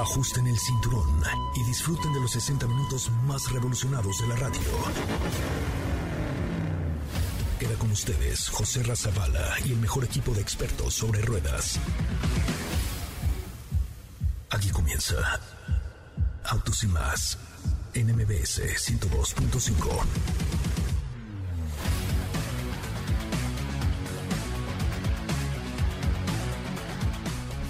Ajusten el cinturón y disfruten de los 60 minutos más revolucionados de la radio. Queda con ustedes José Razabala y el mejor equipo de expertos sobre ruedas. Aquí comienza Autos y más en MBS 102.5.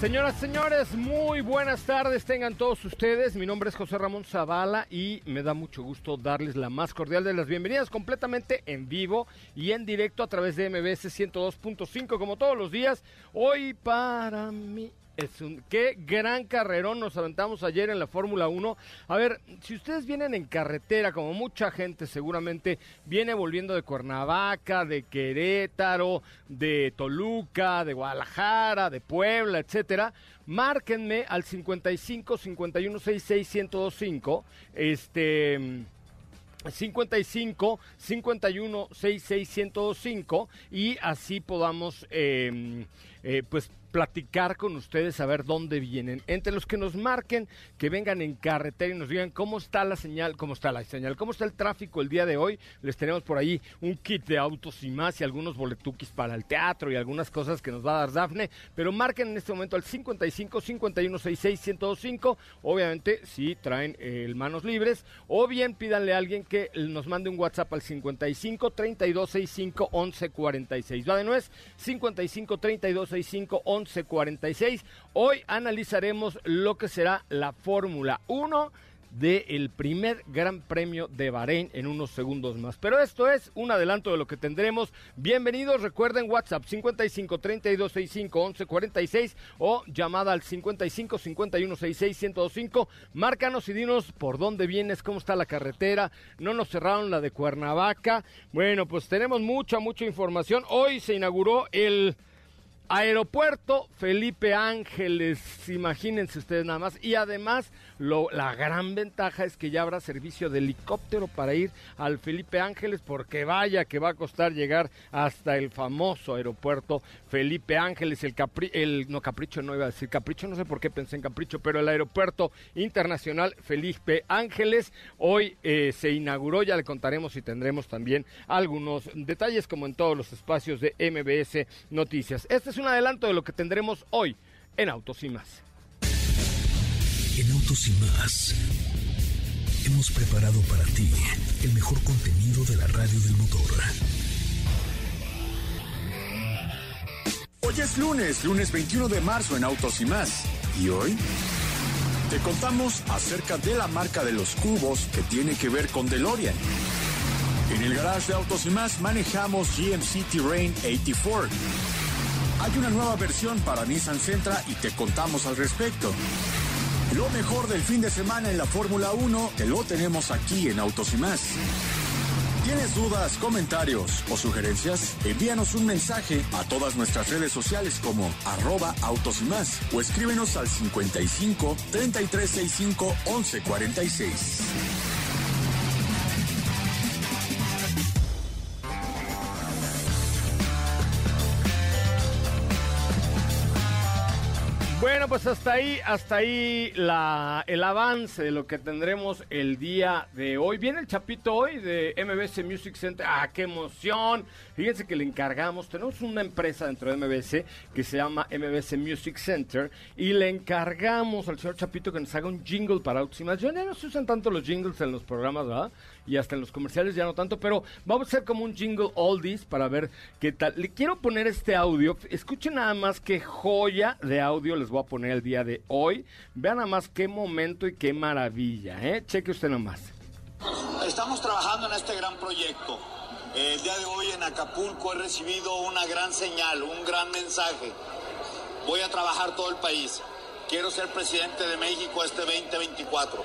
Señoras, señores, muy buenas tardes tengan todos ustedes. Mi nombre es José Ramón Zavala y me da mucho gusto darles la más cordial de las bienvenidas completamente en vivo y en directo a través de MBS 102.5 como todos los días. Hoy para mí es un, qué gran carrerón nos aventamos ayer en la Fórmula 1. A ver, si ustedes vienen en carretera, como mucha gente seguramente viene volviendo de Cuernavaca, de Querétaro, de Toluca, de Guadalajara, de Puebla, etcétera, márquenme al 55 51 66 1025. Este 55 51 66 1025 y así podamos eh, eh, pues platicar con ustedes, a ver dónde vienen. Entre los que nos marquen, que vengan en carretera y nos digan cómo está la señal, cómo está la señal, cómo está el tráfico el día de hoy. Les tenemos por ahí un kit de autos y más y algunos boletuquis para el teatro y algunas cosas que nos va a dar Dafne. Pero marquen en este momento al 55 51 66 1025. Obviamente, si traen el manos libres. O bien pídanle a alguien que nos mande un WhatsApp al 55 32 65 11 46. Va de nuez 55 32 65 11 11:46. Hoy analizaremos lo que será la Fórmula 1 del primer Gran Premio de Bahrein en unos segundos más. Pero esto es un adelanto de lo que tendremos. Bienvenidos, recuerden WhatsApp 55 32 65 11 46 o llamada al 55 51 66 105. Márcanos y dinos por dónde vienes, cómo está la carretera. No nos cerraron la de Cuernavaca. Bueno, pues tenemos mucha, mucha información. Hoy se inauguró el Aeropuerto Felipe Ángeles, imagínense ustedes nada más. Y además, lo, la gran ventaja es que ya habrá servicio de helicóptero para ir al Felipe Ángeles, porque vaya que va a costar llegar hasta el famoso aeropuerto Felipe Ángeles, el, capri, el no Capricho, no iba a decir Capricho, no sé por qué pensé en Capricho, pero el aeropuerto internacional Felipe Ángeles hoy eh, se inauguró, ya le contaremos y tendremos también algunos detalles como en todos los espacios de MBS Noticias. Este es un adelanto de lo que tendremos hoy en Autos y más. En Autos y más hemos preparado para ti el mejor contenido de la radio del motor. Hoy es lunes, lunes 21 de marzo en Autos y más. ¿Y hoy? Te contamos acerca de la marca de los cubos que tiene que ver con DeLorean. En el garage de Autos y más manejamos GMC Terrain 84 hay una nueva versión para Nissan Sentra y te contamos al respecto. Lo mejor del fin de semana en la Fórmula 1 te lo tenemos aquí en Autos y más. ¿Tienes dudas, comentarios o sugerencias? Envíanos un mensaje a todas nuestras redes sociales como arroba autos y más o escríbenos al 55 3365 1146. Pues hasta ahí, hasta ahí la, el avance de lo que tendremos el día de hoy. Viene el chapito hoy de MBS Music Center. ¡Ah, qué emoción! Fíjense que le encargamos, tenemos una empresa dentro de MBS que se llama MBS Music Center y le encargamos al señor Chapito que nos haga un jingle para Autos Ya no se usan tanto los jingles en los programas, ¿verdad? Y hasta en los comerciales ya no tanto, pero vamos a hacer como un jingle oldies para ver qué tal. Le quiero poner este audio. Escuchen nada más qué joya de audio les voy a poner el día de hoy. Vean nada más qué momento y qué maravilla, ¿eh? Cheque usted nomás. Estamos trabajando en este gran proyecto. El día de hoy en Acapulco he recibido una gran señal, un gran mensaje. Voy a trabajar todo el país. Quiero ser presidente de México este 2024.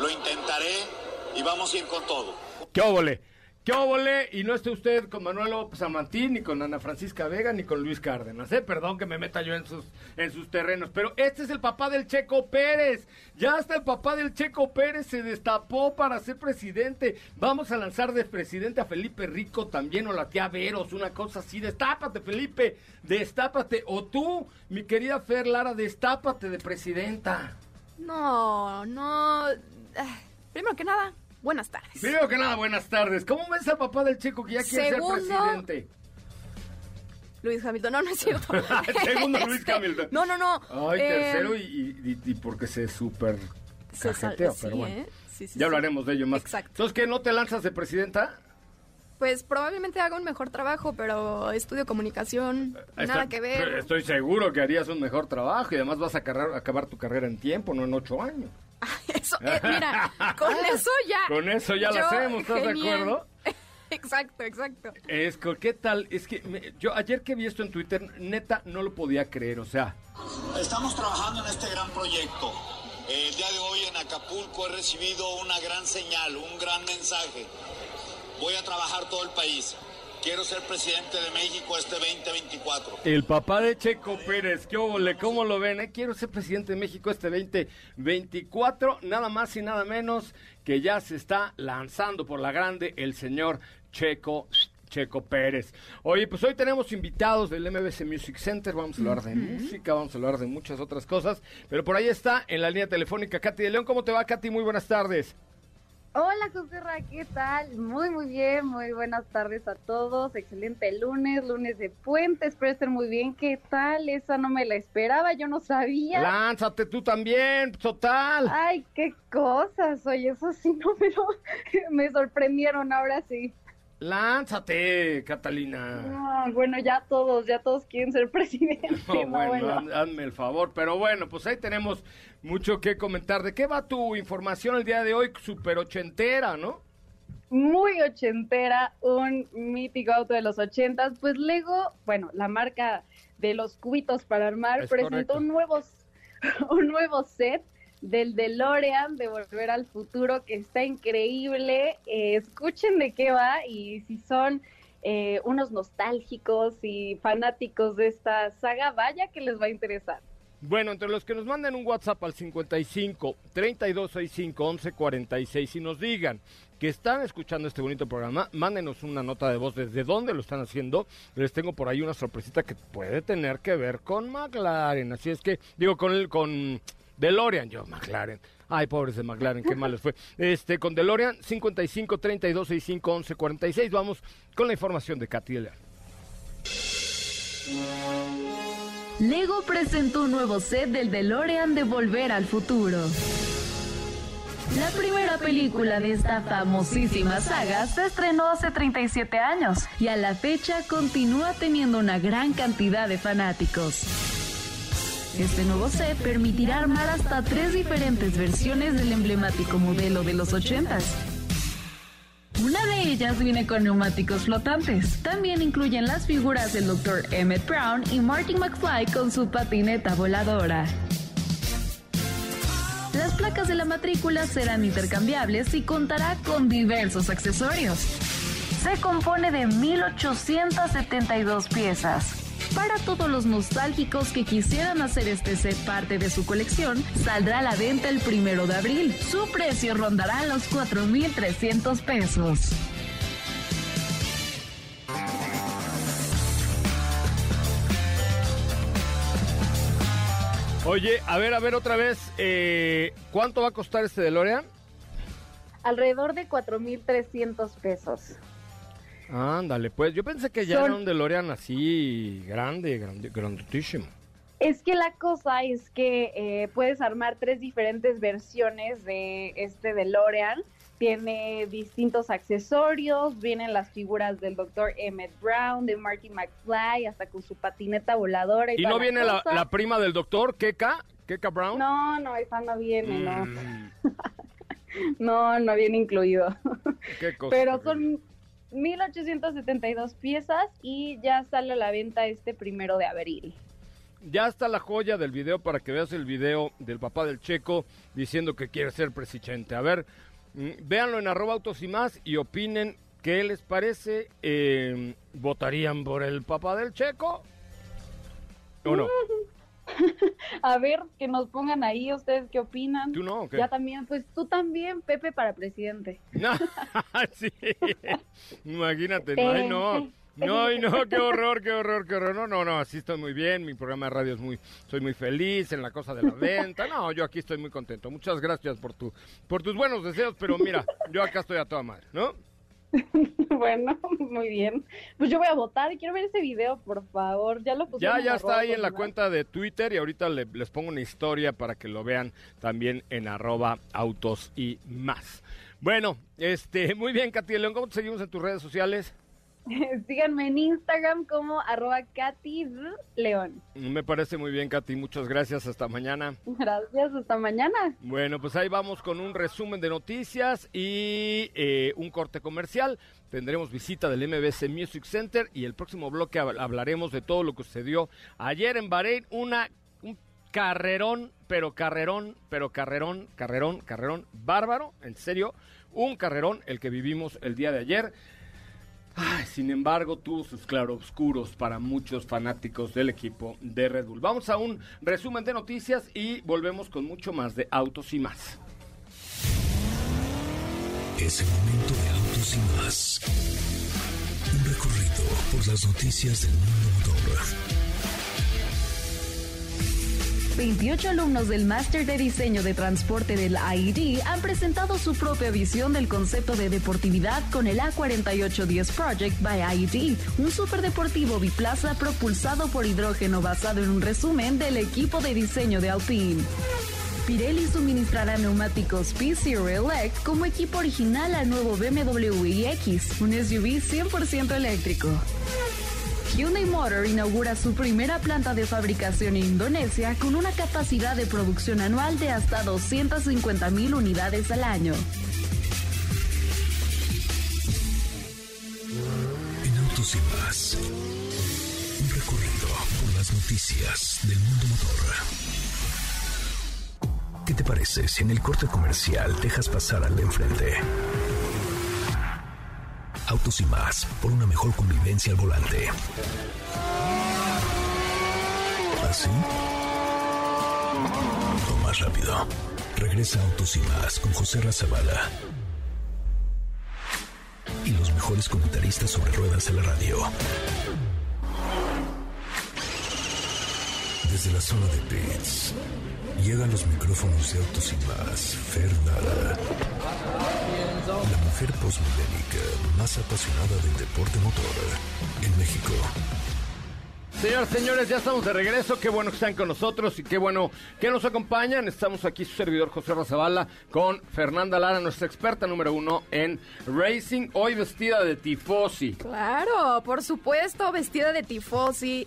Lo intentaré y vamos a ir con todo. ¡Qué óvole! ¿Qué óvole? Y no esté usted con Manuel López Amantín, ni con Ana Francisca Vega, ni con Luis Cárdenas, ¿eh? Perdón que me meta yo en sus, en sus terrenos. Pero este es el papá del Checo Pérez. Ya hasta el papá del Checo Pérez se destapó para ser presidente. Vamos a lanzar de presidente a Felipe Rico también, o la tía Veros, una cosa así. Destápate, Felipe, destápate. O tú, mi querida Fer Lara, destápate de presidenta. No, no. ah, Primero que nada, buenas tardes. Primero que nada, buenas tardes. ¿Cómo ves al papá del chico que ya quiere Segundo. ser presidente? Luis Hamilton, no, no es cierto. Segundo Luis Este, Hamilton. No, no, no. Ay, eh, tercero y, y- y- y porque se súper se sal- cajeteó, sí, pero bueno. ¿eh? Sí, sí, Ya hablaremos de ello más. Exacto. Entonces, ¿qué? ¿No te lanzas de presidenta? Pues probablemente haga un mejor trabajo, pero estudio comunicación, nada que ver. Estoy seguro que harías un mejor trabajo y además vas a acabar, acabar tu carrera en tiempo, no en ocho años. Eso, eh, mira, con eso ya. Con eso ya lo Yo, hacemos, ¿estás de genial. acuerdo? Exacto, exacto. Es ¿qué tal? Es que me- yo ayer que vi esto en Twitter, neta, no lo podía creer, o sea, Estamos trabajando en este gran proyecto. El día de hoy en Acapulco he recibido una gran señal, un gran mensaje. Voy a trabajar todo el país. Quiero ser presidente de México este 2024. el papá de Checo Pérez, ¿qué óvole? ¿Cómo lo ven? eh? Quiero ser presidente de México este 2024, nada más y nada menos que ya se está lanzando por la grande el señor Checo Checo Pérez. Oye, pues hoy tenemos invitados del MBC Music Center, vamos a hablar de música, vamos a hablar de muchas otras cosas, pero por ahí está en la línea telefónica Katy de León. ¿Cómo te va, Katy? Muy buenas tardes. Hola, José Ra, ¿qué tal? Muy, muy bien, muy buenas tardes a todos. Excelente lunes, lunes de puente, espero estar muy bien. ¿Qué tal? Esa no me la esperaba, yo no sabía. Lánzate tú también, total. Ay, qué cosas, oye, eso sí no me lo... me sorprendieron, ahora sí. Lánzate, Catalina. No, bueno, ya todos, ya todos quieren ser presidente. No, No, bueno, bueno. hazme el favor. Pero bueno, pues ahí tenemos mucho que comentar. ¿De qué va tu información el día de hoy? Super ochentera, ¿no? muy ochentera, un mítico auto de los ochentas. Pues Lego, bueno, la marca de los cubitos para armar, Es presentó correcto. un nuevo, un nuevo set del DeLorean de Volver al Futuro que está increíble. Eh, escuchen de qué va y si son eh, unos nostálgicos y fanáticos de esta saga, vaya que les va a interesar. Bueno, entre los que nos manden un WhatsApp al 55 3265 1146 y nos digan que están escuchando este bonito programa, mándenos una nota de voz desde dónde lo están haciendo. Les tengo por ahí una sorpresita que puede tener que ver con McLaren. Así es que, digo, con el, con DeLorean, yo, McLaren. Ay, pobres de McLaren, qué mal les fue. Este, con DeLorean, 55 3265 1146. Vamos con la información de Katy. Lego presentó un nuevo set del DeLorean de Volver al Futuro. La primera película de esta famosísima saga se estrenó hace 37 años y a la fecha continúa teniendo una gran cantidad de fanáticos. Este nuevo set permitirá armar hasta tres diferentes versiones del emblemático modelo de los 80s. Una de ellas viene con neumáticos flotantes. También incluyen las figuras del Dr. Emmett Brown y Martin McFly con su patineta voladora. Las placas de la matrícula serán intercambiables y contará con diversos accesorios. Se compone de 1872 piezas. Para todos los nostálgicos que quisieran hacer este set parte de su colección, saldrá a la venta el primero de abril. Su precio rondará los 4.300 pesos. Oye, a ver, a ver otra vez, eh, ¿cuánto va a costar este DeLorean? Alrededor de 4.300 pesos. Ándale, pues yo pensé que ya Son- era un DeLorean así grande, grande. Es que la cosa es que eh, puedes armar tres diferentes versiones de este DeLorean. Tiene distintos accesorios, vienen las figuras del Dr. Emmett Brown, de Marty McFly, hasta con su patineta voladora. Y, ¿Y no viene la, prima del doctor, Keka? ¿Keka Brown? No, no, esa no viene, no. Mm, No, no viene incluido. qué cosa Pero son 1872 piezas y ya sale a la venta este primero de abril. Ya está la joya del video para que veas el video del papá del Checo diciendo que quiere ser presidente. A ver, mm, véanlo en arroba autos y más y opinen qué les parece. Eh, ¿Votarían por el papá del Checo? ¿O no? A ver, que nos pongan ahí ustedes qué opinan. ¿Tú no o qué? Ya también, pues tú también, Pepe, para presidente. No, sí. Imagínate, no, ay, no. No, y no, qué horror, qué horror, qué horror. No, no, no, así estoy muy bien. Mi programa de radio es muy, soy muy feliz en la cosa de la venta. No, yo aquí estoy muy contento. Muchas gracias por tu, por tus buenos deseos, pero mira, yo acá estoy a toda madre, ¿no? bueno, muy bien. Pues yo voy a votar y quiero ver ese video, por favor. Ya lo Ya, ya está ahí en la cuenta de Twitter y ahorita les pongo una historia para que lo vean también en arroba autos y más. Bueno, este, muy bien, Katy León, ¿cómo te seguimos en tus redes sociales? Síganme en Instagram como arroba Katy León. Me parece muy bien, Katy. Muchas gracias. Hasta mañana. Gracias. Hasta mañana. Bueno, pues ahí vamos con un resumen de noticias y eh, un corte comercial. Tendremos visita del MBC Music Center y el próximo bloque hablaremos de todo lo que sucedió ayer en Bahrein. Una, un carrerón, pero carrerón, pero carrerón, carrerón, carrerón bárbaro. En serio, un carrerón el que vivimos el día de ayer sin embargo, tuvo sus claroscuros para muchos fanáticos del equipo de Red Bull. Vamos a un resumen de noticias y volvemos con mucho más de autos y más. Es el momento de autos y más. Un recorrido por las noticias del mundo motor 28 alumnos del Máster de Diseño de Transporte del AID han presentado su propia visión del concepto de deportividad con el A4810 Project by AID, un superdeportivo biplaza propulsado por hidrógeno basado en un resumen del equipo de diseño de Alpine. Pirelli suministrará neumáticos P-Zero Elect como equipo original al nuevo BMW iX, un SUV 100% eléctrico. Hyundai Motor inaugura su primera planta de fabricación en Indonesia con una capacidad de producción anual de hasta 250 mil unidades al año. En Autos y más, un recorrido por las noticias del mundo motor. ¿Qué te parece si en el corte comercial dejas pasar al de enfrente? Autos y más, por una mejor convivencia al volante. ¿Así? O más rápido. Regresa Autos y más con José Razabala. Y los mejores comentaristas sobre ruedas de la radio. Desde la zona de pits, llegan los micrófonos de Autos y más, Fernanda la mujer postmodélica más apasionada del deporte motor en México. Señoras, señores, ya estamos de regreso. Qué bueno que están con nosotros y qué bueno que nos acompañan. Estamos aquí su servidor José Razabala con Fernanda Lara, nuestra experta número uno en racing, hoy vestida de tifosi. Claro, por supuesto, vestida de tifosi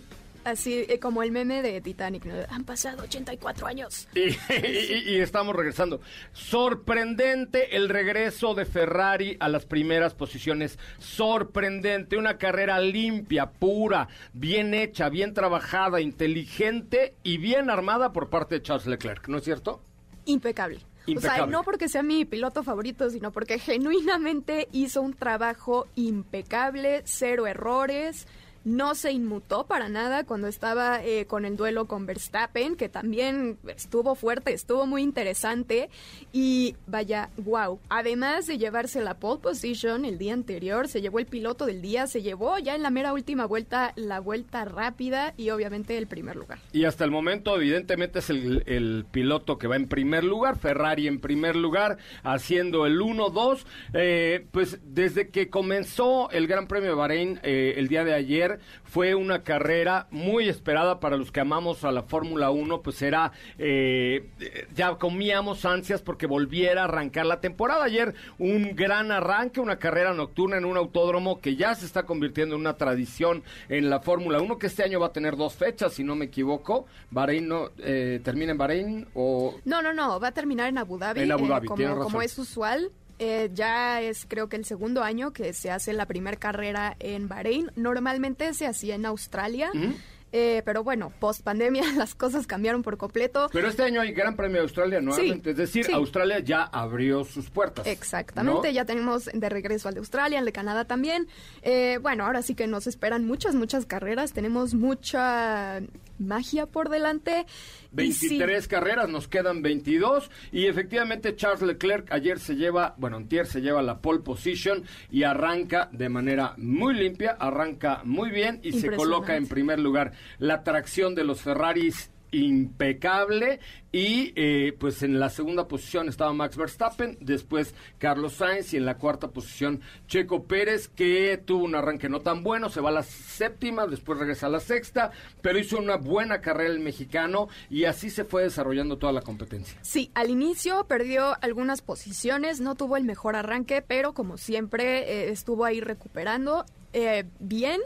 así eh, como el meme de Titanic. Han pasado 84 años. Y, estamos regresando. Sorprendente el regreso de Ferrari a las primeras posiciones. Sorprendente. Una carrera limpia, pura, bien hecha, bien trabajada, inteligente y bien armada por parte de Charles Leclerc. ¿No es cierto? Impecable. O sea, no porque sea mi piloto favorito, sino porque genuinamente hizo un trabajo impecable, cero errores no se inmutó para nada cuando estaba eh, con el duelo con Verstappen, que también estuvo fuerte, estuvo muy interesante y vaya, wow. Además de llevarse la pole position el día anterior, se llevó el piloto del día, se llevó ya en la mera última vuelta la vuelta rápida y obviamente el primer lugar. Y hasta el momento evidentemente es el, piloto que va en primer lugar, Ferrari en primer lugar, haciendo el 1-2. Eh, pues desde que comenzó el Gran Premio de Bahrein eh, el día de ayer, fue una carrera muy esperada para los que amamos a la Fórmula 1, pues era, eh, ya comíamos ansias porque volviera a arrancar la temporada. Ayer un gran arranque, una carrera nocturna en un autódromo que ya se está convirtiendo en una tradición en la Fórmula 1, que este año va a tener dos fechas, si no me equivoco. Bahrein no, eh, termina en Bahrein o... No, no, no, va a terminar en Abu Dhabi. En Abu Dhabi, como, como es usual. Eh, ya es creo que el segundo año que se hace la primera carrera en Bahrein. Normalmente se hacía en Australia. Eh, pero bueno, post pandemia las cosas cambiaron por completo. Pero este año hay Gran Premio de Australia nuevamente, es decir, Australia ya abrió sus puertas. Exactamente, ya tenemos de regreso al de Australia, al de Canadá también. Eh, bueno, ahora sí que nos esperan muchas, muchas carreras, tenemos mucha magia por delante. 23 carreras, nos quedan 22 y efectivamente Charles Leclerc ayer se lleva, bueno, antier se lleva la pole position y arranca de manera muy limpia, arranca muy bien y se coloca en primer lugar. La tracción de los Ferraris impecable y eh, pues en la segunda posición estaba Max Verstappen, después Carlos Sainz y en la cuarta posición Checo Pérez que tuvo un arranque no tan bueno, se va a la séptima, después regresa a la sexta, pero hizo una buena carrera el mexicano y así se fue desarrollando toda la competencia. Sí, al inicio perdió algunas posiciones, no tuvo el mejor arranque, pero como siempre eh, estuvo ahí recuperando eh, bien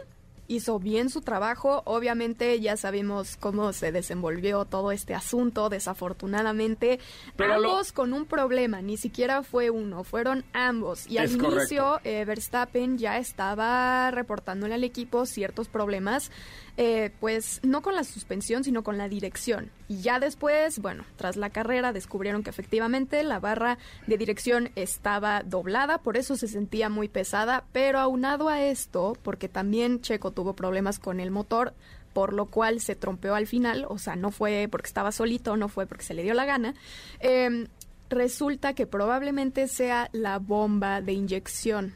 hizo bien su trabajo. Obviamente ya sabemos cómo se desenvolvió todo este asunto, desafortunadamente. Pero ambos con un problema, ni siquiera fue uno, fueron ambos. Y al inicio eh, Verstappen ya estaba reportándole al equipo ciertos problemas eh, pues no con la suspensión, sino con la dirección. Y ya después, bueno, tras la carrera descubrieron que efectivamente la barra de dirección estaba doblada, por eso se sentía muy pesada, pero aunado a esto, porque también Checo tuvo problemas con el motor, por lo cual se trompeó al final, o sea, no fue porque estaba solito, no fue porque se le dio la gana. Em, resulta que probablemente sea la bomba de inyección.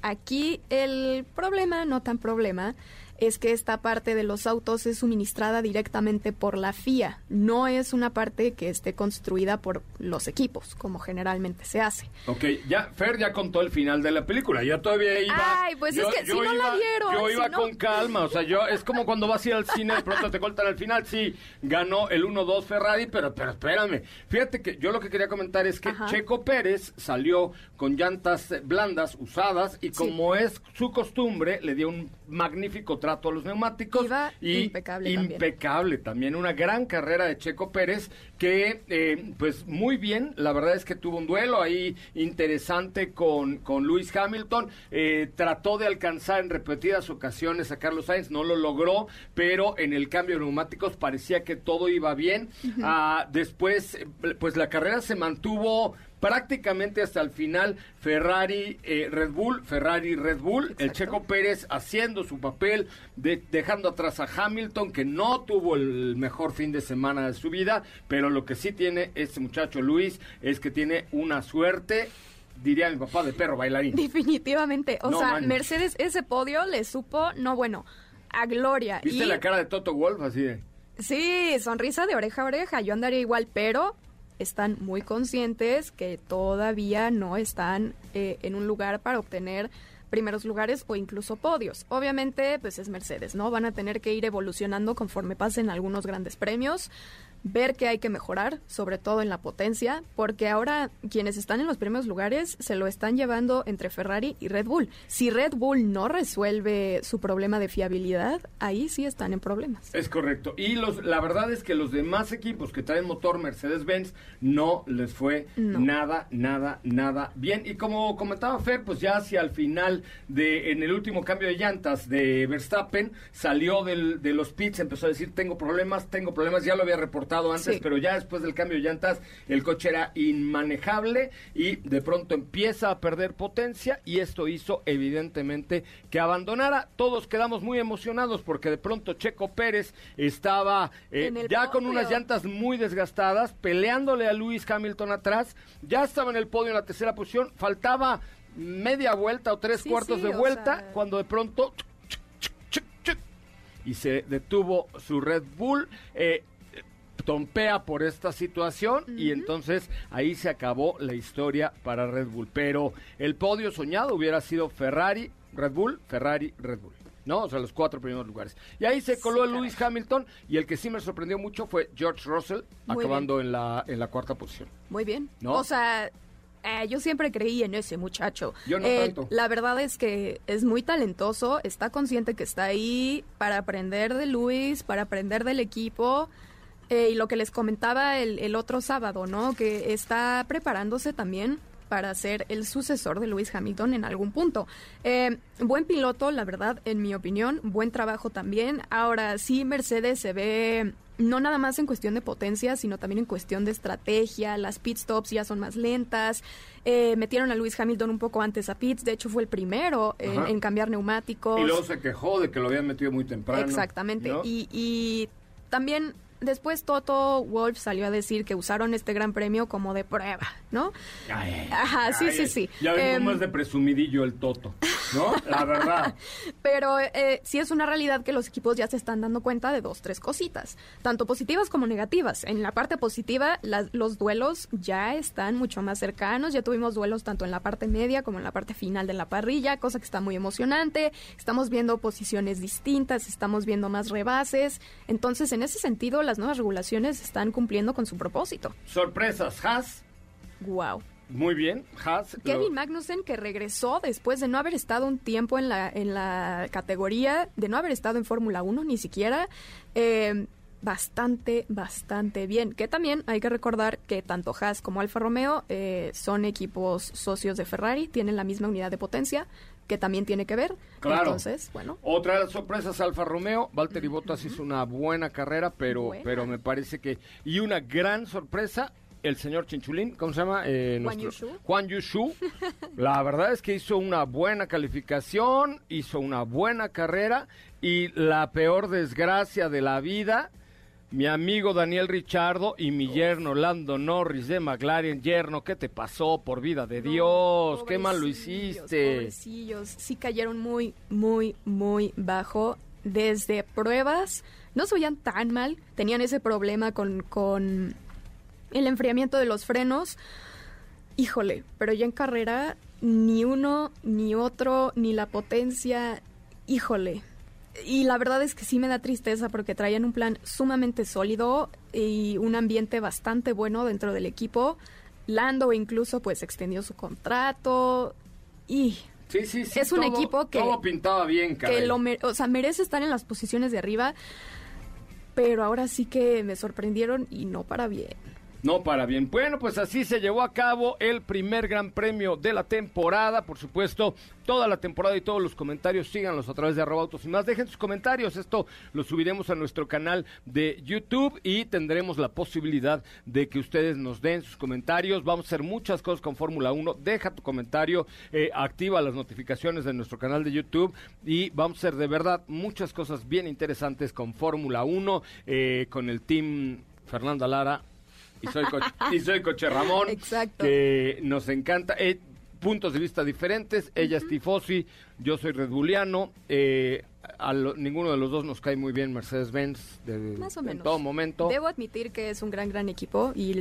Aquí el problema, no tan problema, es que esta parte de los autos es suministrada directamente por la FIA, no es una parte que esté construida por los equipos, como generalmente se hace. Ok, ya, Fer ya contó el final de la película, ya todavía iba... Ay, pues es que si no la vieron... Yo iba con calma, o sea, yo, es como cuando vas a ir al cine, de pronto te cortan al final, sí, ganó el 1-2 Ferrari, pero, pero espérame, fíjate que yo lo que quería comentar es que Checo Pérez salió con llantas blandas, usadas, y como es su costumbre, le dio un magnífico trato a los neumáticos. y impecable, impecable también. Una gran carrera de Checo Pérez que, eh, pues muy bien, la verdad es que tuvo un duelo ahí interesante con, con Luis Hamilton. Eh, trató de alcanzar en repetidas ocasiones a Carlos Sainz, no lo logró, pero en el cambio de neumáticos parecía que todo iba bien. Ah, después, pues la carrera se mantuvo prácticamente hasta el final Ferrari eh, Red Bull, Ferrari Red Bull, el Checo Pérez haciendo su papel, dejando atrás a Hamilton que no tuvo el mejor fin de semana de su vida, pero lo que sí tiene este muchacho Luis es que tiene una suerte diría mi papá de perro bailarín. Definitivamente, o sea, Mercedes ese podio le supo, no bueno, a gloria. ¿Viste la cara de Toto Wolf así de? Sí, sonrisa de oreja a oreja, yo andaría igual, pero están muy conscientes que todavía no están eh, en un lugar para obtener primeros lugares o incluso podios. Obviamente, pues es Mercedes, ¿no? Van a tener que ir evolucionando conforme pasen algunos grandes premios ver que hay que mejorar, sobre todo en la potencia, porque ahora quienes están en los primeros lugares se lo están llevando entre Ferrari y Red Bull. Si Red Bull no resuelve su problema de fiabilidad, ahí sí están en problemas. Es correcto. Y los, la verdad es que los demás equipos que traen motor Mercedes-Benz no les fue nada, nada, nada bien. Y como comentaba Fer, pues ya hacia el final de, en el último cambio de llantas de Verstappen, salió del, de los pits, empezó a decir, tengo problemas, tengo problemas, ya lo había reportado antes, pero ya después del cambio de llantas el coche era inmanejable y de pronto empieza a perder potencia y esto hizo evidentemente que abandonara. Todos quedamos muy emocionados porque de pronto Checo Pérez estaba eh, ya con unas llantas muy desgastadas, peleándole a Luis Hamilton atrás, ya estaba en el podio en la tercera posición, faltaba media vuelta o tres cuartos de vuelta cuando de pronto y se detuvo su Red Bull. Eh, tompea por esta situación y entonces ahí se acabó la historia para Red Bull. Pero el podio soñado hubiera sido Ferrari, Red Bull, Ferrari, Red Bull. ¿no? O sea, los cuatro primeros lugares. Y ahí se coló Lewis Hamilton y el que sí me sorprendió mucho fue George Russell acabando en la, en la cuarta posición. Muy bien. ¿No? O sea, eh, yo siempre creí en ese muchacho. Yo no eh, tanto. La verdad es que es muy talentoso, está consciente que está ahí para aprender de Luis, para aprender del equipo. Eh, y lo que les comentaba el, el, otro sábado, ¿no? Que está preparándose también para ser el sucesor de Lewis Hamilton en algún punto. Eh, buen piloto, la verdad, en mi opinión, buen trabajo también. Ahora sí, Mercedes se ve no nada más en cuestión de potencia, sino también en cuestión de estrategia. Las pit stops ya son más lentas. Eh, metieron a Luis Hamilton un poco antes a pits, de hecho fue el primero en, cambiar neumáticos. Y luego se quejó de que lo habían metido muy temprano. Exactamente. Y, y también después Toto Wolf salió a decir que usaron este gran premio como de prueba, ¿no? Ajá, sí, sí, sí. Ya cómo es em, de presumidillo el Toto, ¿no? La verdad. Pero eh, sí es una realidad que los equipos ya se están dando cuenta de dos, tres cositas, tanto positivas como negativas. En la parte positiva, los duelos ya están mucho más cercanos, ya tuvimos duelos tanto en la parte media como en la parte final de la parrilla, cosa que está muy emocionante. Estamos viendo posiciones distintas, estamos viendo más rebases. Entonces, en ese sentido, las nuevas regulaciones están cumpliendo con su propósito. Sorpresas, Haas. Wow. Muy bien, Haas. Kevin Magnussen que regresó después de no haber estado un tiempo en la, en la categoría, de no haber estado en Fórmula 1 ni siquiera. Eh, bastante, bastante bien. Que también hay que recordar que tanto Haas como Alfa Romeo eh, son equipos socios de Ferrari, tienen la misma unidad de potencia, que también tiene que ver. Claro. Entonces, bueno. Otra de las sorpresas, Alfa Romeo. Valtteri Bottas hizo una buena carrera, pero, pero me parece que... Y una gran sorpresa, el señor Chinchulín, ¿cómo se llama? Eh, Juan Yushu. Juan Yushu. La verdad es que hizo una buena calificación, hizo una buena carrera y la peor desgracia de la vida mi amigo Daniel Richardo y mi yerno Lando Norris de McLaren. Yerno, ¿qué te pasó? Por vida de Dios, qué mal lo hiciste. Pobrecillos, sí cayeron muy, muy, muy bajo. Desde pruebas, no se veían tan mal, tenían ese problema con, con el enfriamiento de los frenos. Híjole, pero ya en carrera, ni uno, ni otro, ni la potencia, híjole, y la verdad es que sí me da tristeza porque traían un plan sumamente sólido y un ambiente bastante bueno dentro del equipo. Lando incluso pues extendió su contrato y sí, sí, sí, es un equipo que todo pintaba bien, que lo o sea, merece estar en las posiciones de arriba, pero ahora sí que me sorprendieron y no para bien. No para bien. Bueno, pues así se llevó a cabo el primer gran premio de la temporada. Por supuesto, toda la temporada y todos los comentarios síganlos a través de arroba autos y más. Dejen sus comentarios. Esto lo subiremos a nuestro canal de YouTube y tendremos la posibilidad de que ustedes nos den sus comentarios. Vamos a hacer muchas cosas con Fórmula 1. Deja tu comentario, eh, activa las notificaciones de nuestro canal de YouTube y vamos a hacer de verdad muchas cosas bien interesantes con Fórmula 1, eh, con el team Fernanda Lara y soy, y soy Coche Ramón. Exacto. Que nos encanta. Eh, puntos de vista diferentes. Ella es tifosi, yo soy redbuliano. Eh, a ninguno de los dos nos cae muy bien Mercedes-Benz en todo momento. Debo admitir que es un gran, gran equipo y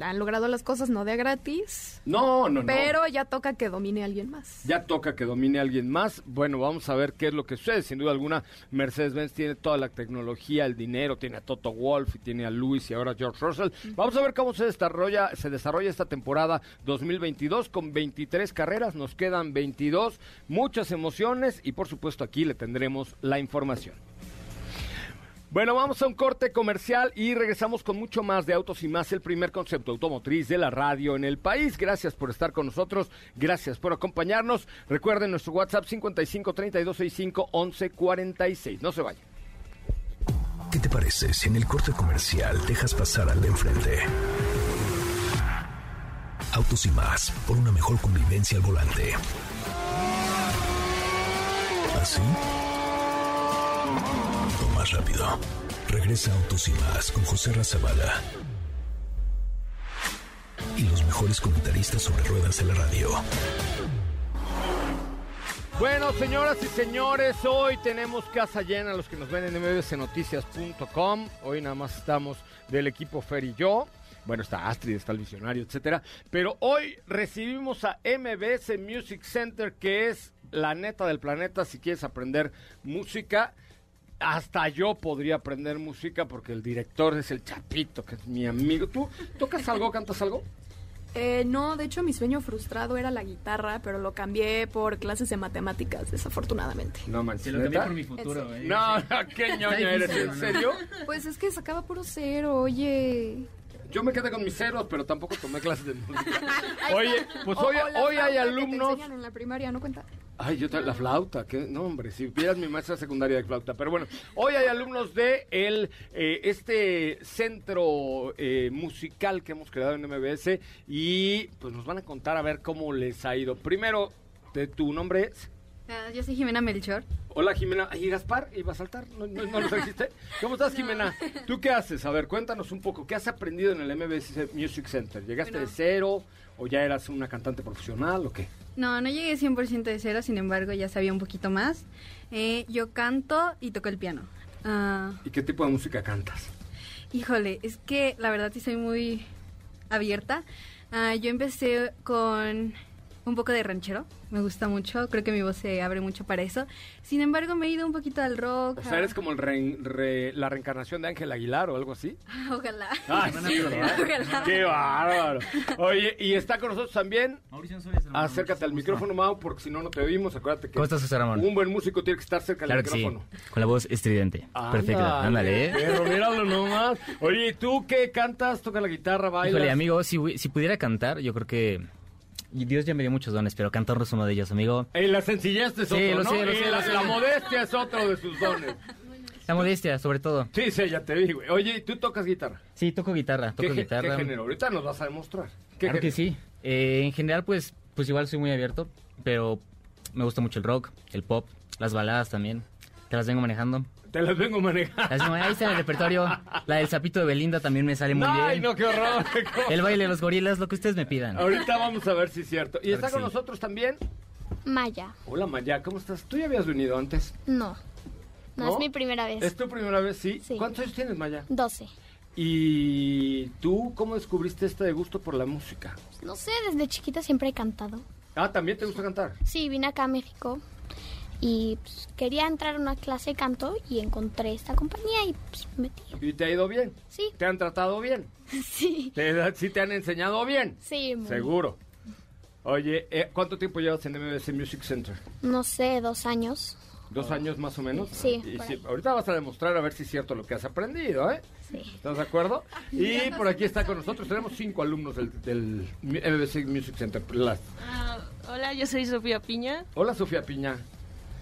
han logrado las cosas no de gratis. No, no, no. Pero ya toca que domine alguien más. Ya toca que domine alguien más. Bueno, vamos a ver qué es lo que sucede. Sin duda alguna, Mercedes-Benz tiene toda la tecnología, el dinero, tiene a Toto Wolf y tiene a Luis y ahora George Russell. Vamos a ver cómo se desarrolla, se desarrolla esta temporada 2022 con 23 carreras. Nos quedan 22, muchas emociones y por supuesto aquí le tendremos la información. Bueno, vamos a un corte comercial y regresamos con mucho más de Autos y más, el primer concepto automotriz de la radio en el país. Gracias por estar con nosotros, gracias por acompañarnos. Recuerden nuestro WhatsApp 55 32 65 11 46. No se vayan. ¿Qué te parece si en el corte comercial dejas pasar al de enfrente? Autos y más, por una mejor convivencia al volante. ¿Así? Más rápido. Regresa Autos y Más con José Razabala. Y los mejores comentaristas sobre ruedas en la radio. Bueno, señoras y señores, hoy tenemos casa llena los que nos ven en mbsnoticias.com. Hoy nada más estamos del equipo Fer y yo. Bueno, está Astrid, está el visionario, etcétera. Pero hoy recibimos a MBS Music Center, que es la neta del planeta si quieres aprender música hasta yo podría aprender música porque el director es el Chapito, que es mi amigo. ¿Tú tocas algo, cantas algo? Eh, no, de hecho mi sueño frustrado era la guitarra, pero lo cambié por clases de matemáticas, desafortunadamente. No manches. lo cambié por mi futuro, ¿eh? No, qué ñoña eres, ¿en serio? Pues es que sacaba puro cero, oye. Yo me quedé con mis ceros, pero tampoco tomé clases de música. Oye, pues hoy, hoy hay alumnos. en la primaria, ¿no cuenta? Ay, yo la flauta, qué no hombre, si vieras mi maestra secundaria de flauta, pero bueno, hoy hay alumnos de el eh, este centro eh, musical que hemos creado en MBS y pues nos van a contar a ver cómo les ha ido. Primero, de tu nombre es Ah, yo soy Jimena Melchor. Hola Jimena, ¿y Gaspar? ¿Iba a saltar? ¿No, no, lo dijiste? ¿Cómo estás Jimena? ¿Tú qué haces? A ver, cuéntanos un poco, ¿qué has aprendido en el MBS Music Center? ¿Llegaste de cero o ya eras una cantante profesional o qué? No, no llegué 100% de cero, sin embargo ya sabía un poquito más. Eh, yo canto y toco el piano. Ah, ¿Y qué tipo de música cantas? Híjole, es que la verdad sí soy muy abierta. Ah, yo empecé con un poco de ranchero, me gusta mucho, creo que mi voz se abre mucho para eso. Sin embargo, me he ido un poquito al rock. O sea, eres como el la reencarnación de Ángel Aguilar o algo así. ojalá. Ah, sí, ojalá. Qué bárbaro. Oye, y está con nosotros también. Mauricio Acércate al micrófono, Mau, porque si no, no te oímos. Acuérdate que ¿Cómo estás, José Ramón? un buen músico tiene que estar cerca del micrófono. Sí. Con la voz estridente. Perfecto. Ándale, ¿eh? Pero míralo nomás. Oye, ¿y tú qué cantas? ¿Toca la guitarra, bailas? Híjole, amigo, si, si pudiera cantar, yo creo que Dios ya me dio muchos dones, pero cantar es uno de ellos, amigo. Y la sencillez es sí, otro, lo sé, lo sé, la, la, modestia es otro de sus dones. La modestia, sobre todo. Sí, sí, ya te vi, güey. Oye, ¿tú tocas guitarra? Sí, toco guitarra, toco guitarra. ¿Qué género? Ahorita nos vas a demostrar. claro que sí. Eh, en general, pues, pues igual soy muy abierto, pero me gusta mucho el rock, el pop, las baladas también. Te las vengo manejando. Te las vengo manejando. Ahí está en el repertorio. La del sapito de Belinda también me sale muy bien. Ay, no, qué horror. el baile de los gorilas, lo que ustedes me pidan. Ahorita vamos a ver si es cierto. ¿Y está con nosotros también? Maya. Hola, Maya, ¿cómo estás? ¿Tú ya habías venido antes? No. No, es mi primera vez. ¿Es tu primera vez? Sí. ¿Cuántos años tienes, Maya? Doce. ¿Y tú cómo descubriste este gusto por la música? No sé, desde chiquita siempre he cantado. Ah, ¿también te gusta cantar? Sí, vine acá a México y pues, quería entrar a una clase de canto y encontré esta compañía y pues metí. ¿Y te ha ido bien? Sí. ¿Te han tratado bien? Sí. ¿Te, ¿Sí te han enseñado bien? Sí. Seguro. Oye, eh, ¿cuánto tiempo llevas en MBC Music Center? No sé, dos años. ¿Dos años más o menos? Sí. Y ahorita vas a demostrar a ver si es cierto lo que has aprendido, ¿eh? Sí. ¿Estás de acuerdo? Y por aquí está con nosotros, tenemos cinco alumnos del, del MBC Music Center. Ah, hola, yo soy Sofía Piña. Hola, Sofía Piña.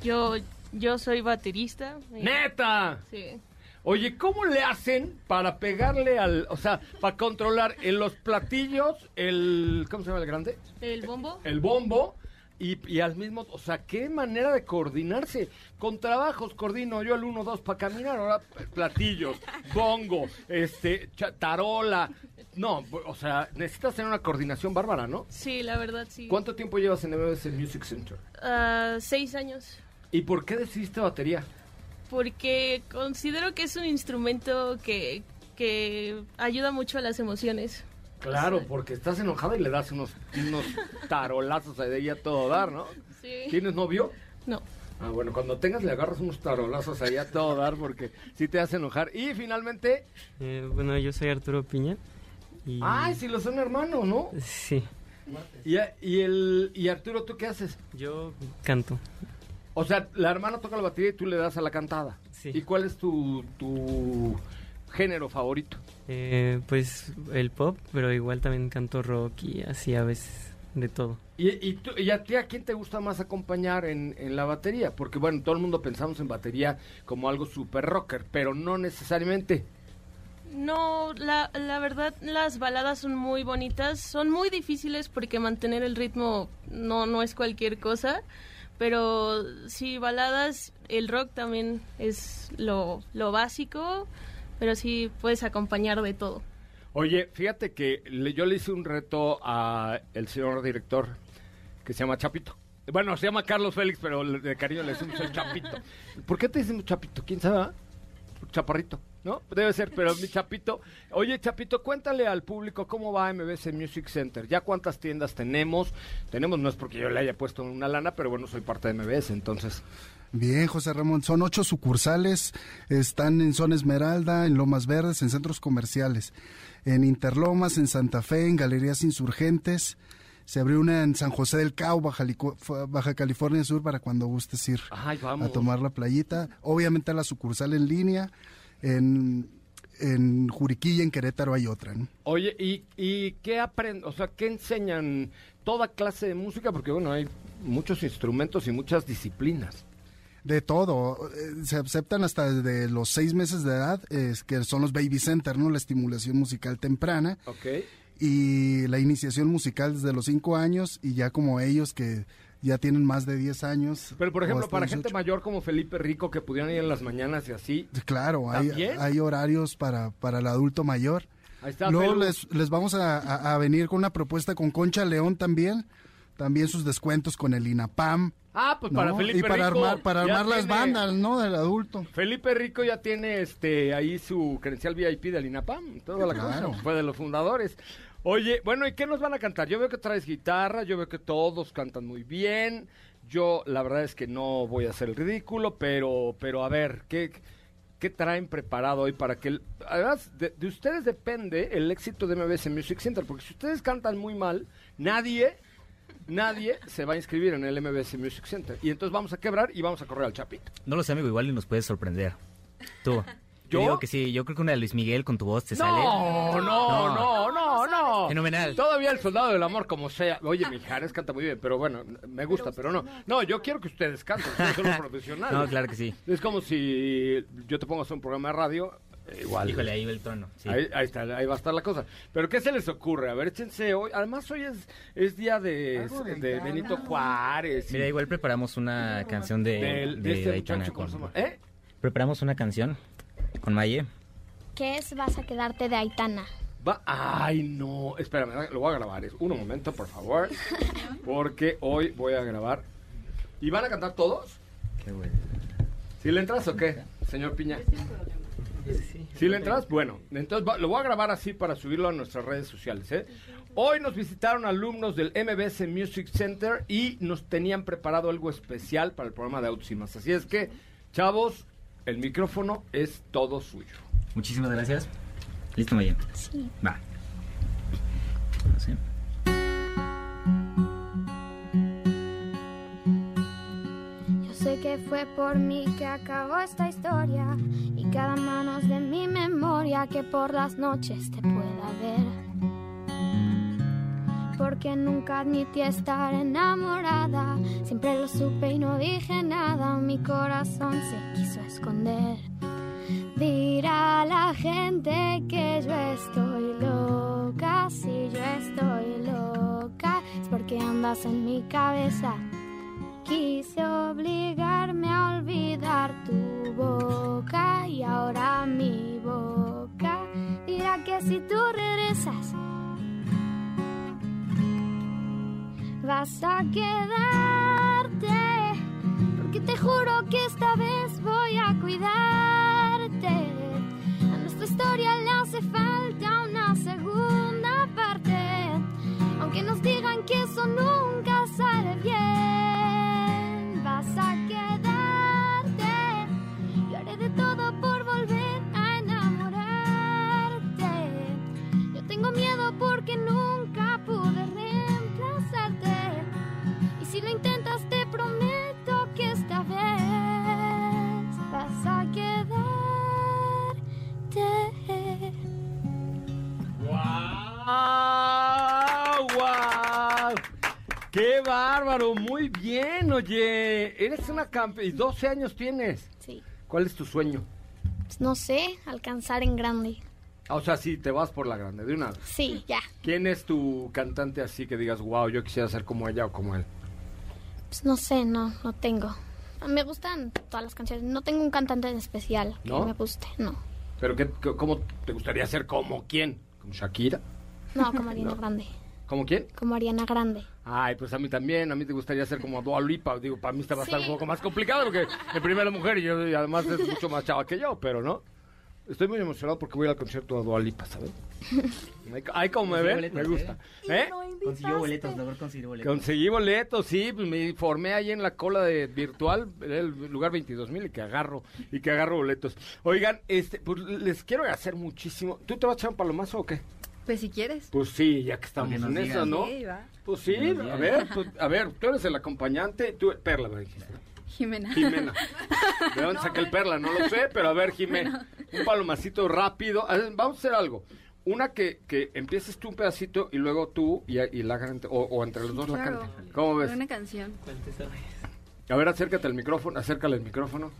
Yo, yo soy baterista. ¡Neta! Sí. Oye, ¿cómo le hacen para pegarle al, o sea, para controlar en los platillos el, ¿cómo se llama el grande? El bombo. El bombo y, y, al mismo, o sea, qué manera de coordinarse. Con trabajos coordino yo el 1, 2 para caminar, ahora platillos, bongo, este, tarola. No, o sea, necesitas tener una coordinación bárbara, ¿no? Sí, la verdad, sí. ¿Cuánto tiempo llevas en MBS Music Center? Uh, seis años. ¿Y por qué decidiste batería? Porque considero que es un instrumento que, que ayuda mucho a las emociones. Claro, porque estás enojada y le das unos, unos tarolazos a ella todo dar, ¿no? Sí. ¿Tienes novio? No. Ah, bueno, cuando tengas le agarras unos tarolazos ahí a todo dar porque sí te hace enojar. Y finalmente... Eh, bueno, yo soy Arturo Piña. Y... Ay, si lo son hermanos, ¿no? Sí. ¿Y, y, el, ¿Y Arturo, tú qué haces? Yo canto. O sea, la hermana toca la batería y tú le das a la cantada. Sí. ¿Y cuál es tu, tu género favorito? Eh, pues el pop, pero igual también canto rock y así a veces de todo. ¿Y, y, tú, y a ti a quién te gusta más acompañar en, en, la batería? Porque bueno, todo el mundo pensamos en batería como algo super rocker, pero no necesariamente. No, la, la verdad las baladas son muy bonitas, son muy difíciles porque mantener el ritmo no, no es cualquier cosa pero sí, baladas, el rock también es lo, lo básico, pero sí puedes acompañar de todo. Oye, fíjate que le, yo le hice un reto a el señor director que se llama Chapito. Bueno, se llama Carlos Félix, pero de cariño le decimos el Chapito. ¿Por qué te decimos Chapito? ¿Quién sabe? Chaparrito, ¿no? Debe ser, pero mi Chapito. Oye, Chapito, cuéntale al público cómo va MBC Music Center. ¿Ya cuántas tiendas tenemos? Tenemos, no es porque yo le haya puesto una lana, pero bueno, soy parte de MBS, entonces. Bien, José Ramón, son ocho sucursales, están en Zona Esmeralda, en Lomas Verdes, en centros comerciales, en Interlomas, en Santa Fe, en Galerías Insurgentes, se abrió una en San José del Cabo, Baja, Baja California Sur, para cuando gustes ir a tomar la playita. Obviamente la sucursal en línea, en, en Juriquilla, en Querétaro hay otra. Oye, ¿y, y qué aprenden? O sea, ¿qué enseñan? ¿Toda clase de música? Porque bueno, hay muchos instrumentos y muchas disciplinas. De todo, eh, se aceptan hasta de los seis meses de edad, es que son los baby center, ¿no? La estimulación musical temprana. Ok. Y la iniciación musical desde los cinco años y ya como ellos que ya tienen más de 10 años. Pero, por ejemplo, para gente mayor como Felipe Rico, que pudieran ir en las mañanas y así. Claro, hay, hay, horarios para, para el adulto mayor. Ahí está, Luego les, les, vamos a, venir con una propuesta con Concha León también. También sus descuentos con el INAPAM. Ah, pues para Felipe y para Rico. Armar, para armar las bandas, ¿no? Del adulto. Felipe Rico ya tiene este ahí su credencial VIP del INAPAM. Toda la cosa. Fue de los fundadores. Oye, bueno, ¿y qué nos van a cantar? Yo veo que traes guitarra, yo veo que todos cantan muy bien. Yo, la verdad es que no voy a hacer el ridículo, pero, pero a ver, ¿qué, qué traen preparado hoy para que... además, de, ustedes depende el éxito de MBS Music Center, porque si ustedes cantan muy mal, nadie, nadie se va a inscribir en el MBS Music Center. Y entonces vamos a quebrar y vamos a correr al chapito. No lo sé, amigo, igual y nos puedes sorprender. Tú. Yo digo que sí, yo creo que una de Luis Miguel con tu voz te sale. No, no, no, no, no. Fenomenal. Todavía el soldado del amor, como sea. Oye, Mijares canta muy bien, pero bueno, me gusta, pero no. No, yo quiero que ustedes canten, ustedes son los profesionales. No, claro que sí. Es como si yo te pongo a hacer un programa de radio. Eh, igual. Híjole, ahí va el tono. Ahí, está, ahí va a estar la cosa. Pero ¿qué se les ocurre? A ver, échense hoy. Además, hoy es, es día de, de, Benito Juárez. Mira, igual preparamos una canción de, de, este muchacho, ¿Eh? Preparamos una canción con Maye. ¿Qué es Vas a quedarte de Aitana? Va, ay, no, espérame, lo voy a grabar. Es un momento, por favor. Porque hoy voy a grabar. ¿Y van a cantar todos? Qué bueno. ¿Sí le entras o qué, señor Piña? ¿Sí le entras? Bueno, entonces lo voy a grabar así para subirlo a nuestras redes sociales. ¿eh? Hoy nos visitaron alumnos del MBS Music Center y nos tenían preparado algo especial para el programa de Autos Así es que, chavos, el micrófono es todo suyo. Muchísimas gracias. ¿Listo, Maya? Sí. Va. Yo sé que fue por mí que acabó esta historia y cada manos de mi memoria que por las noches te pueda ver porque nunca admití estar enamorada. Siempre lo supe y no dije nada, mi corazón se quiso esconder. Dirá la gente que yo estoy loca, si yo estoy loca, es porque andas en mi cabeza. Quise obligarme a olvidar tu boca y ahora mi boca dirá que si tú regresas vas a quedarte. Porque te juro que esta vez voy a cuidarte. A nuestra historia le hace falta una segunda parte. Aunque nos digan que eso nunca sale bien, vas a quedarte. Yo haré de todo por volver a enamorarte. Yo tengo miedo porque nunca ¡Wow! ¡Wow! ¡Qué bárbaro! Muy bien, oye. Eres una campeona. ¿Y 12 años tienes? Sí. ¿Cuál es tu sueño? Pues no sé, alcanzar en grande. Ah, o sea, sí, te vas por la grande, de una vez. Sí, ya. ¿Quién es tu cantante así que digas, wow, yo quisiera ser como ella o como él? Pues no sé, no, no tengo. Me gustan todas las canciones. No tengo un cantante en especial que me guste, no. ¿Pero qué, cómo te gustaría ser como quién? ¿Como Shakira? No, como Ariana Grande. ¿Como quién? Como Ariana Grande. Ay, pues a mí también, a mí te gustaría ser como Dua Lipa. Digo, para mí está va a estar un poco más complicado porque en primera mujer y, yo, y además es mucho más chava que yo, pero no. Estoy muy emocionado porque voy al concierto de Dualipa, ¿sabes? Ay, como me ven, me gusta. ¿Eh? Consiguió boletos, mejor conseguí boletos. Conseguí boletos, sí, pues me formé ahí en la cola de virtual, el lugar 22 mil y que agarro, y que agarro boletos. Oigan, este, pues les quiero hacer muchísimo. ¿Tú te vas a echar un palomazo o qué? Pues si quieres. Pues sí, ya que estamos en eso, ¿no? Sí, va. Pues sí, a ver, pues, a ver, tú eres el acompañante, tú, Perla, me dijiste. Jimena. Jimena. ¿De dónde saqué el perla? No lo sé, pero a ver, Jimena. Un palomacito rápido. Vamos a hacer algo. una que, que empieces tú un pedacito y luego tú y, y la gente, o, o entre los dos la canten. ¿Cómo ves? Una canción. A ver, acércate al micrófono, acércale el micrófono.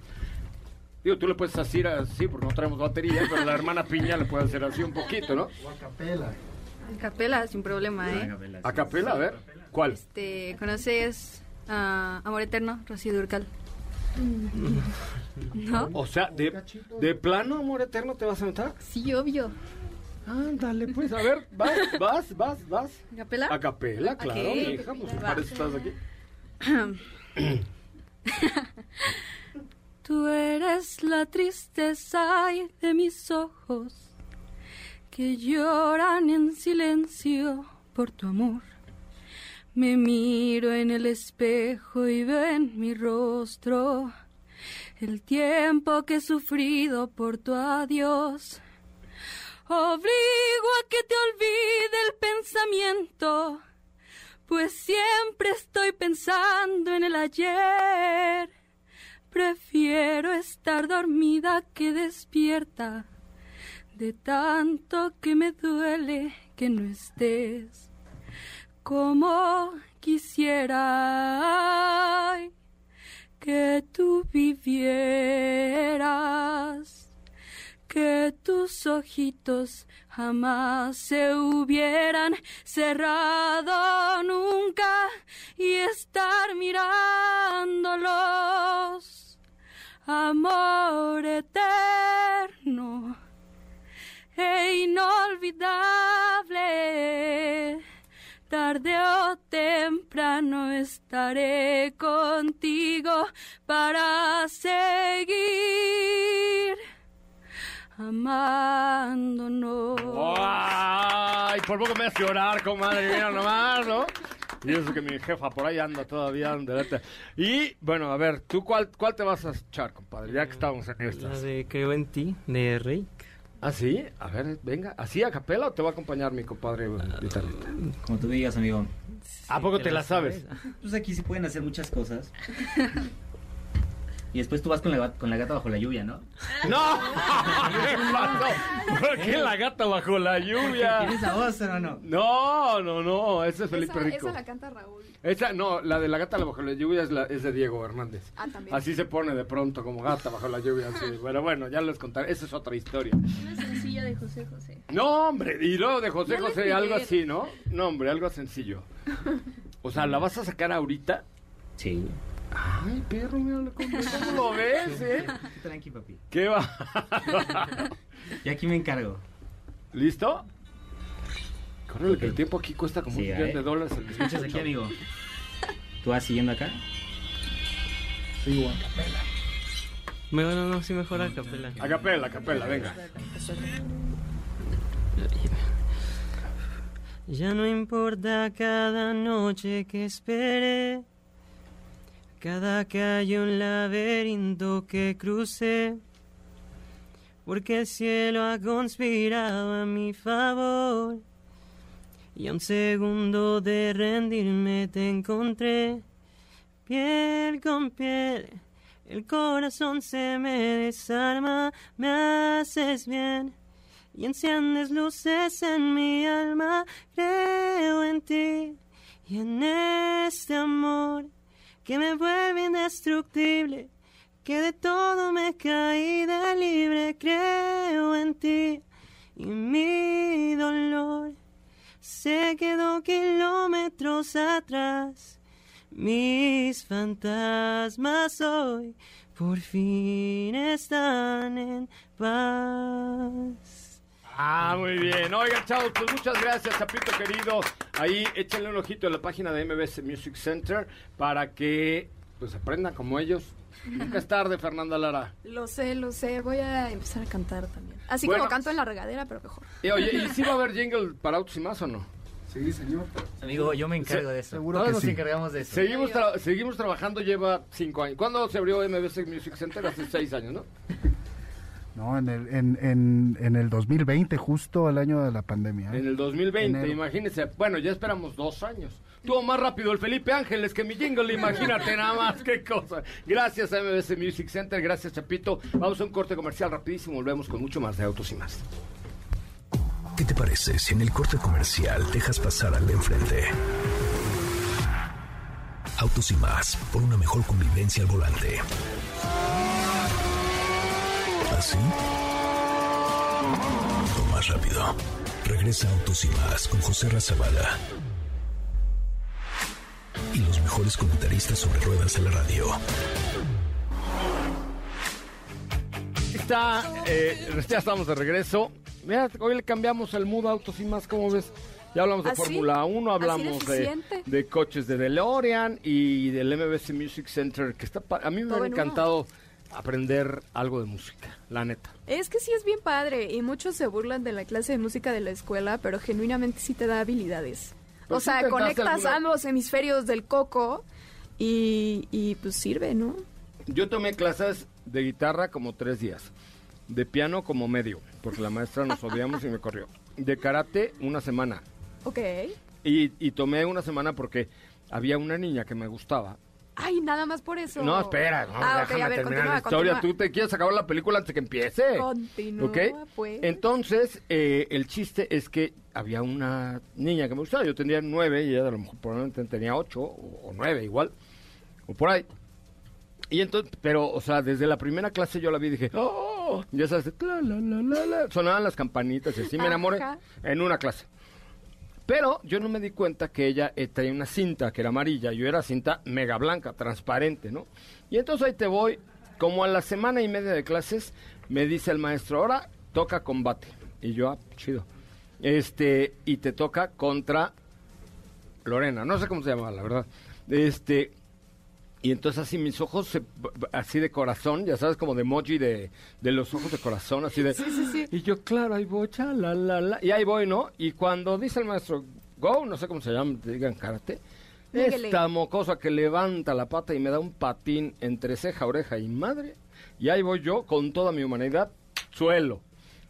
Digo, tú le puedes hacer así porque no traemos batería, pero la hermana Piña le puede hacer así un poquito, ¿no? O a capela. A capela, sin problema, ¿eh? A capela, a ver. ¿Cuál? Este, ¿Conoces a Amor Eterno, Rocío Durcal? ¿No? O sea, de, de plano, amor eterno, ¿te vas a meter? Sí, obvio. Ándale, pues, a ver, vas, vas, vas, vas. ¿A capela? A capela, claro, Ok. mi hija, pues para eso estás aquí. Tú eres la tristeza de mis ojos que lloran en silencio por tu amor. Me miro en el espejo y veo en mi rostro el tiempo que he sufrido por tu adiós. Obligo a que te olvide el pensamiento, pues siempre estoy pensando en el ayer. Prefiero estar dormida que despierta, de tanto que me duele que no estés. Como quisiera que tú vivieras, que tus ojitos jamás se hubieran cerrado nunca y estar mirándolos. Amor eterno e inolvidable. Tarde o temprano estaré contigo para seguir amándonos. ¡Ay! Por poco me hace llorar, comadre, mira nomás, ¿no? Y eso que mi jefa por ahí anda todavía delante. Y, bueno, a ver, ¿tú cuál, cuál te vas a echar, compadre? Ya que estamos en La estas. de Creo en ti, de Rey. ¿Ah, sí? A ver, venga. ¿Así a capela o te va a acompañar mi compadre Vitalita? Como tú digas, amigo. ¿A poco te la sabes? Pues aquí sí pueden hacer muchas cosas. Y después tú vas con la, con la gata bajo la lluvia, ¿no? ¡No! ¿Qué pasó? ¿Por qué la gata bajo la lluvia? ¿Tienes esa voz o no? No, no, no, ese es Felipe esa, Rico. esa la canta Raúl. Esa, no, la de la gata bajo la lluvia es, la, es de Diego Hernández. Ah, también. Así se pone de pronto como gata bajo la lluvia. Así. Pero bueno, ya les contaré. Esa es otra historia. Una sencilla de José José. No, hombre, y luego de José José, algo así, ¿no? No, hombre, algo sencillo. O sea, ¿la vas a sacar ahorita? Sí. Ay, perro, mira, ¿cómo, cómo lo ves, eh? Tranqui, papi. ¿Qué va? Y aquí me encargo. ¿Listo? Córrele, que el tiempo aquí cuesta como Sí, un millón ¿eh? de dólares. el ¿Escuchas aquí, amigo? ¿Tú vas siguiendo acá? Sí, guau. Bueno, no, sí mejor a capela. A capela, a capela, venga. Ya no importa cada noche que espere, cada calle un laberinto que cruce, porque el cielo ha conspirado a mi favor. Y a un segundo de rendirme te encontré, piel con piel, el corazón se me desarma, me haces bien y enciendes luces en mi alma. Creo en ti y en este amor que me vuelve indestructible, que de todo me caí de libre. Creo en ti y mi dolor se quedó kilómetros atrás. Mis fantasmas hoy por fin están en paz. Ah, muy bien. Oigan, chavos, pues muchas gracias, Chapito querido. Ahí échenle un ojito a la página de MBS Music Center para que pues aprendan como ellos. Nunca es tarde, Fernanda Lara. Lo sé, lo sé. Voy a empezar a cantar también. Así Bueno. como canto en la regadera, pero mejor. Y, oye, ¿y si va a haber jingle para autos y más o no? Sí, señor. Amigo, yo me encargo Se- de eso. seguro Todos que nos sí. encargamos de eso. Seguimos, tra- seguimos trabajando, lleva cinco años. ¿Cuándo se abrió MBS Music Center? Hace seis años, ¿no? No, en el, en, en, en el 2020, justo al año de la pandemia. ¿eh? En el 2020, Enero. imagínense. Bueno, ya esperamos dos años. Tuvo más rápido el Felipe Ángeles que mi jingle, imagínate nada más, qué cosa. Gracias a MBS Music Center, gracias Chapito. Vamos a un corte comercial rapidísimo, volvemos con mucho más de Autos y Más. ¿Qué te parece si en el corte comercial dejas pasar al de enfrente? Autos y más, por una mejor convivencia al volante. ¿Así? O más rápido. Regresa Autos y más con José Razabala. Y los mejores comentaristas sobre ruedas de la radio. Está, eh, ya estamos de regreso. Mira, hoy le cambiamos el mood a Autos y más, ¿cómo ves? Ya hablamos de ¿Ah? Fórmula 1, hablamos ¿Así de de, coches de DeLorean y del MBC Music Center, que está a mí me ha en encantado aprender algo de música, la neta. Es que sí es bien padre y muchos se burlan de la clase de música de la escuela, pero genuinamente sí te da habilidades. Pues o sea, conectas alguna- ambos hemisferios del coco y, y pues sirve, ¿no? Yo tomé clases de guitarra como tres días, de piano como medio, porque la maestra nos odiamos y me corrió. De karate una semana. Ok. Y, y tomé una semana porque había una niña que me gustaba. Ay, nada más por eso. No, espera, no, ah, déjame a ver, terminar continúa, la historia. continúa. Tú te quieres acabar la película antes de que empiece. Continúa, ¿Ok? pues. Entonces, eh, el chiste es que había una niña que me gustaba. Yo tenía nueve y ella a lo mejor probablemente tenía ocho o, o nueve igual. O por ahí. Y entonces, pero, o sea, desde la primera clase yo la vi y dije, ¡oh! Ya sabes, la, la, la, la, la. sonaban las campanitas y así me enamoré Ajá. en una clase. Pero yo no me di cuenta que ella eh, traía una cinta que era amarilla. Yo era cinta mega blanca, transparente, ¿no? Y entonces ahí te voy, como a la semana y media de clases, me dice el maestro, ahora toca combate. Y yo, ah, chido. Este, y te toca contra Lorena, no sé cómo se llama, la verdad. Este, y entonces así mis ojos, se- así de corazón, ya sabes, como de emoji de, de los ojos de corazón, así de... Y yo, claro, ahí voy, cha, la, la, la. Y ahí voy, ¿no? Y cuando dice el maestro, go, no sé cómo se llama, te digan karate, esta mocosa que levanta la pata y me da un patín entre ceja, oreja y madre. Y ahí voy yo, con toda mi humanidad, suelo.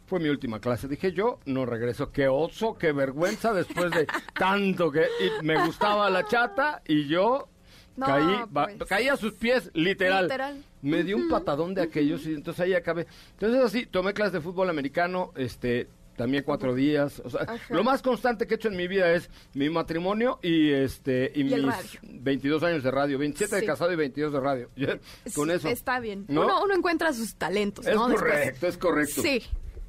Fue mi última clase. Dije yo, no regreso. Qué oso, qué vergüenza después de tanto que... Y me gustaba la chata y yo No, caí, pues. caí a sus pies, literal. Literal. Me dio un patadón de aquellos y entonces ahí acabé. Entonces así, tomé clases de fútbol americano, este, también cuatro días. O sea, Ajá. lo más constante que he hecho en mi vida es mi matrimonio y este y, Y mis radio. 22 años de radio, 27 de casado y 22 de radio. Con eso. Está bien. ¿No? Uno, uno encuentra sus talentos, Es ¿no? Después. correcto, es correcto. Sí.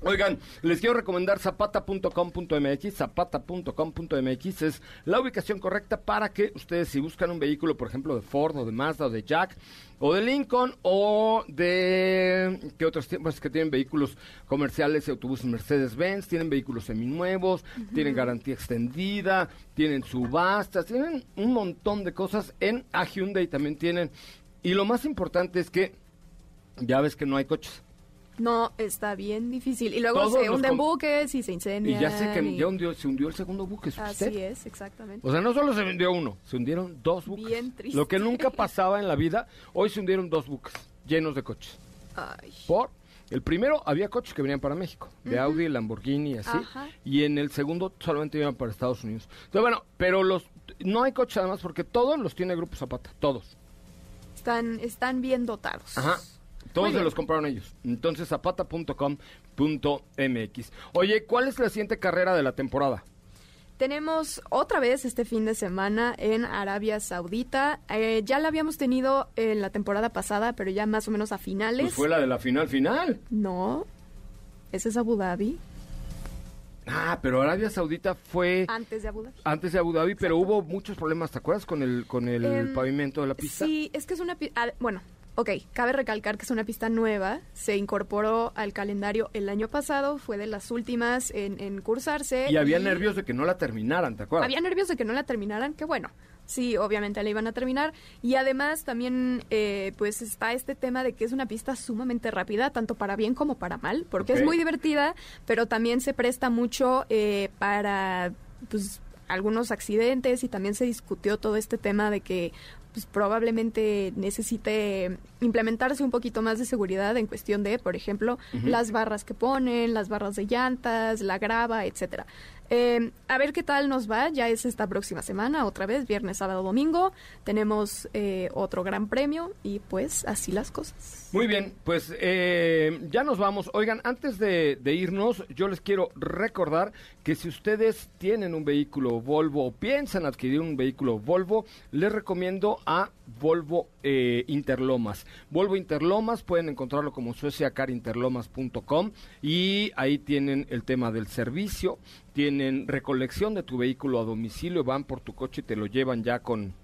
Oigan, les quiero recomendar zapata.com.mx. Zapata.com.mx es la ubicación correcta para que ustedes, si buscan un vehículo, por ejemplo, de Ford o de Mazda o de Jack o de Lincoln o de. ¿Qué otros tienen? Pues que tienen vehículos comerciales y autobuses Mercedes-Benz, tienen vehículos seminuevos, tienen garantía extendida, tienen subastas, tienen un montón de cosas. En a Hyundai también tienen. Y lo más importante es que ya ves que no hay coches. No, está bien difícil. Y luego Todos se hunden buques y se Y incendian. ya sé que y- ya hundió- se hundió el segundo buque, ¿es Así es, exactamente. O sea, no solo se hundió uno, se hundieron dos buques. Bien triste. Lo que nunca pasaba en la vida, hoy se hundieron dos buques llenos de coches. Ay. Por el primero había coches que venían para México, de Audi, Lamborghini y así, Ajá. y en el segundo solamente iban para Estados Unidos. Entonces, bueno, pero los no hay coches además porque todos los tiene Grupo Zapata, todos. Están, están bien dotados. Ajá. Todos se los compraron ellos. Entonces, zapata.com.mx. Oye, ¿cuál es la siguiente carrera de la temporada? Tenemos otra vez este fin de semana en Arabia Saudita. Eh, ya la habíamos tenido en la temporada pasada, pero ya más o menos a finales. Pues fue la de la final final. No, ese es Abu Dhabi. Ah, pero Arabia Saudita fue Antes de Abu Dhabi. antes de Abu Dhabi, pero hubo muchos problemas, ¿te acuerdas? Con el, con el Em, pavimento de la pista. Sí, es que es una... ah, bueno, ok, cabe recalcar que es una pista nueva. Se incorporó al calendario el año pasado, fue de las últimas en, en cursarse. Y había nervios de que no la terminaran, ¿te acuerdas? Había nervios de que no la terminaran, que bueno, sí, obviamente la iban a terminar. Y además también, eh, pues está este tema de que es una pista sumamente rápida, tanto para bien como para mal, porque es muy divertida, pero también se presta mucho eh, para, pues, algunos accidentes y también se discutió todo este tema de que pues probablemente necesite implementarse un poquito más de seguridad en cuestión de, por ejemplo, las barras que ponen, las barras de llantas, la grava, etcétera. Eh, a ver qué tal nos va, ya es esta próxima semana, otra vez, viernes, sábado, domingo. Tenemos eh, otro gran premio y pues así las cosas. Muy bien, pues eh, ya nos vamos. Oigan, antes de, irnos, yo les quiero recordar que si ustedes tienen un vehículo Volvo o piensan adquirir un vehículo Volvo, les recomiendo a Volvo Interlomas. Volvo Interlomas pueden encontrarlo como sueciacarinterlomas.com y ahí tienen el tema del servicio tienen recolección de tu vehículo a domicilio, van por tu coche y te lo llevan ya con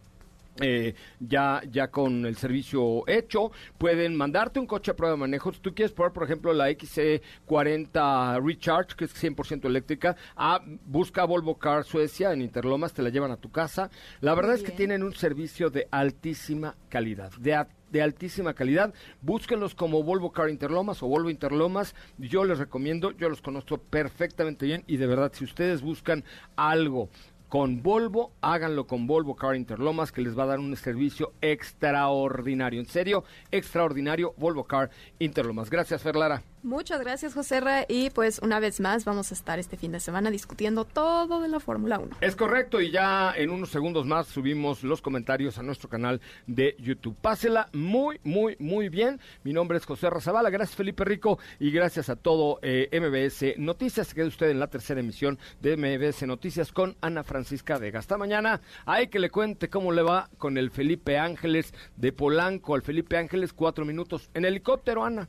eh, ya, ya con el servicio hecho, pueden mandarte un coche a prueba de manejo. Si tú quieres probar, por ejemplo, la XC40 Recharge, que es 100% eléctrica, a, busca Volvo Car Suecia en Interlomas, te la llevan a tu casa. La verdad es que tienen un servicio de altísima calidad, de de altísima calidad. Búsquenlos como Volvo Car Interlomas o Volvo Interlomas. Yo les recomiendo, yo los conozco perfectamente bien y de verdad, si ustedes buscan algo con Volvo, háganlo con Volvo Car Interlomas, que les va a dar un servicio extraordinario. En serio, extraordinario Volvo Car Interlomas. Gracias, Ferlara. Muchas gracias, José Ra. Y pues una vez más vamos a estar este fin de semana discutiendo todo de la Fórmula 1. Es correcto, y ya en unos segundos más subimos los comentarios a nuestro canal de YouTube. Pásela muy, muy, muy bien. Mi nombre es José Razabala. Gracias, Felipe Rico, y gracias a todo eh, MBS Noticias. Quede usted en la tercera emisión de MBS Noticias con Ana Francisca Vega. Hasta mañana. Hay que le cuente cómo le va con el Felipe Ángeles de Polanco. Al Felipe Ángeles, cuatro minutos en helicóptero, Ana.